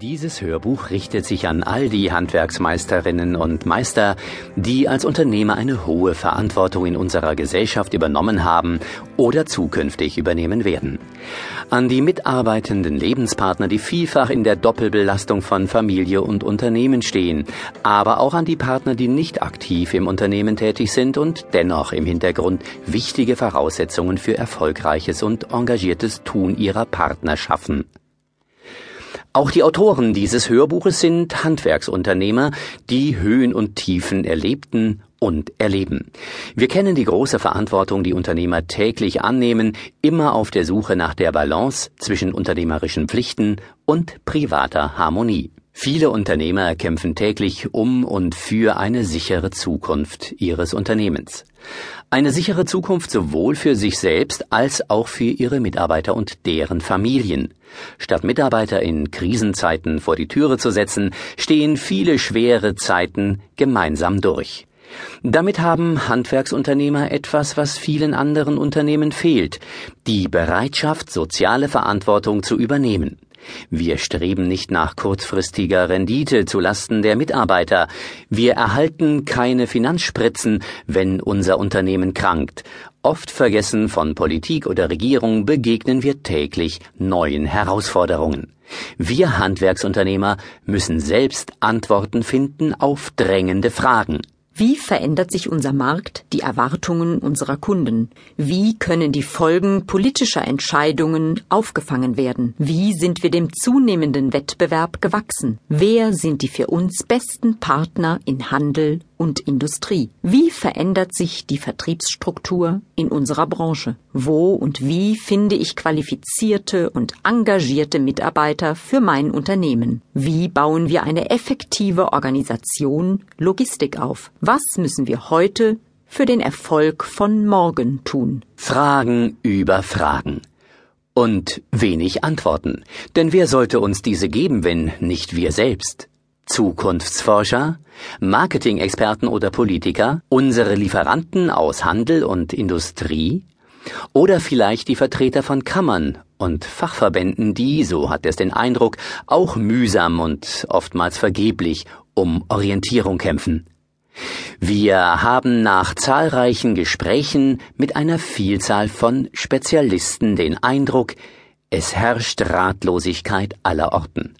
Dieses Hörbuch richtet sich an all die Handwerksmeisterinnen und Meister, die als Unternehmer eine hohe Verantwortung in unserer Gesellschaft übernommen haben oder zukünftig übernehmen werden. An die mitarbeitenden Lebenspartner, die vielfach in der Doppelbelastung von Familie und Unternehmen stehen, aber auch an die Partner, die nicht aktiv im Unternehmen tätig sind und dennoch im Hintergrund wichtige Voraussetzungen für erfolgreiches und engagiertes Tun ihrer Partner schaffen. Auch die Autoren dieses Hörbuches sind Handwerksunternehmer, die Höhen und Tiefen erlebten und erleben. Wir kennen die große Verantwortung, die Unternehmer täglich annehmen, immer auf der Suche nach der Balance zwischen unternehmerischen Pflichten und privater Harmonie. Viele Unternehmer kämpfen täglich um und für eine sichere Zukunft ihres Unternehmens. Eine sichere Zukunft sowohl für sich selbst als auch für ihre Mitarbeiter und deren Familien. Statt Mitarbeiter in Krisenzeiten vor die Türe zu setzen, stehen viele schwere Zeiten gemeinsam durch. Damit haben Handwerksunternehmer etwas, was vielen anderen Unternehmen fehlt, die Bereitschaft, soziale Verantwortung zu übernehmen. Wir streben nicht nach kurzfristiger Rendite zu Lasten der Mitarbeiter. Wir erhalten keine Finanzspritzen, wenn unser Unternehmen krankt. Oft vergessen von Politik oder Regierung begegnen wir täglich neuen Herausforderungen. Wir Handwerksunternehmer müssen selbst Antworten finden auf drängende Fragen. Wie verändert sich unser Markt, die Erwartungen unserer Kunden? Wie können die Folgen politischer Entscheidungen aufgefangen werden? Wie sind wir dem zunehmenden Wettbewerb gewachsen? Wer sind die für uns besten Partner in Handel und Industrie? Wie verändert sich die Vertriebsstruktur in unserer Branche? Wo und wie finde ich qualifizierte und engagierte Mitarbeiter für mein Unternehmen? Wie bauen wir eine effektive Organisation, Logistik auf? Was müssen wir heute für den Erfolg von morgen tun? Fragen über Fragen. Und wenig Antworten. Denn wer sollte uns diese geben, wenn nicht wir selbst? Zukunftsforscher, Marketing-Experten oder Politiker, unsere Lieferanten aus Handel und Industrie oder vielleicht die Vertreter von Kammern und Fachverbänden, die, so hat es den Eindruck, auch mühsam und oftmals vergeblich um Orientierung kämpfen. Wir haben nach zahlreichen Gesprächen mit einer Vielzahl von Spezialisten den Eindruck, es herrscht Ratlosigkeit aller Orten.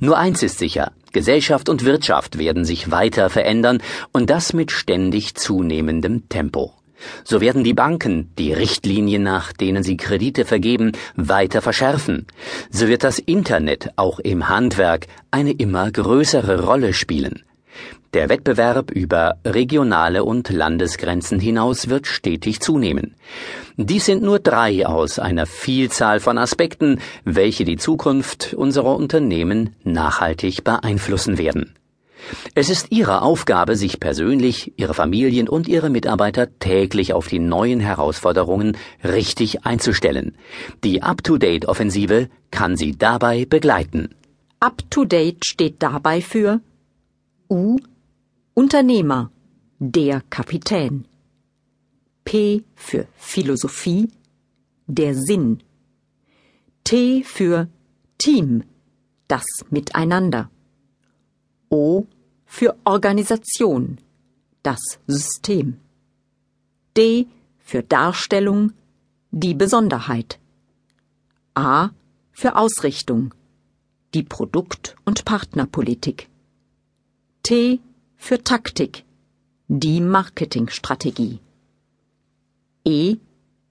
Nur eins ist sicher, Gesellschaft und Wirtschaft werden sich weiter verändern und das mit ständig zunehmendem Tempo. So werden die Banken die Richtlinien, nach denen sie Kredite vergeben, weiter verschärfen. So wird das Internet auch im Handwerk eine immer größere Rolle spielen. Der Wettbewerb über regionale und Landesgrenzen hinaus wird stetig zunehmen. Dies sind nur drei aus einer Vielzahl von Aspekten, welche die Zukunft unserer Unternehmen nachhaltig beeinflussen werden. Es ist Ihre Aufgabe, sich persönlich, Ihre Familien und Ihre Mitarbeiter täglich auf die neuen Herausforderungen richtig einzustellen. Die Up-to-Date-Offensive kann Sie dabei begleiten. Up-to-Date steht dabei für U Unternehmer, der Kapitän. P für Philosophie, der Sinn. T für Team, das Miteinander. O für Organisation, das System. D für Darstellung, die Besonderheit. A für Ausrichtung, die Produkt- und Partnerpolitik. T für Taktik, die Marketingstrategie. E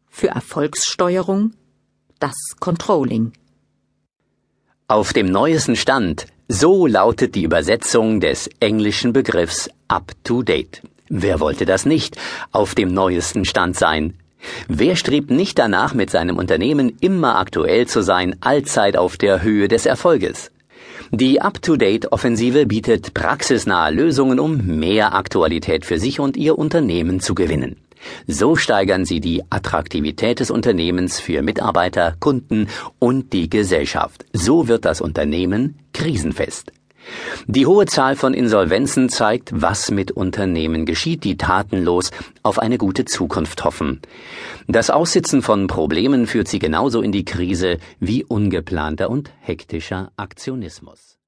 für Erfolgssteuerung, das Controlling. Auf dem neuesten Stand, so lautet die Übersetzung des englischen Begriffs up to date. Wer wollte das nicht auf dem neuesten Stand sein? Wer strebt nicht danach, mit seinem Unternehmen immer aktuell zu sein, allzeit auf der Höhe des Erfolges? Die Up-to-Date-Offensive bietet praxisnahe Lösungen, um mehr Aktualität für sich und Ihr Unternehmen zu gewinnen. So steigern Sie die Attraktivität des Unternehmens für Mitarbeiter, Kunden und die Gesellschaft. So wird das Unternehmen krisenfest. Die hohe Zahl von Insolvenzen zeigt, was mit Unternehmen geschieht, die tatenlos auf eine gute Zukunft hoffen. Das Aussitzen von Problemen führt sie genauso in die Krise wie ungeplanter und hektischer Aktionismus.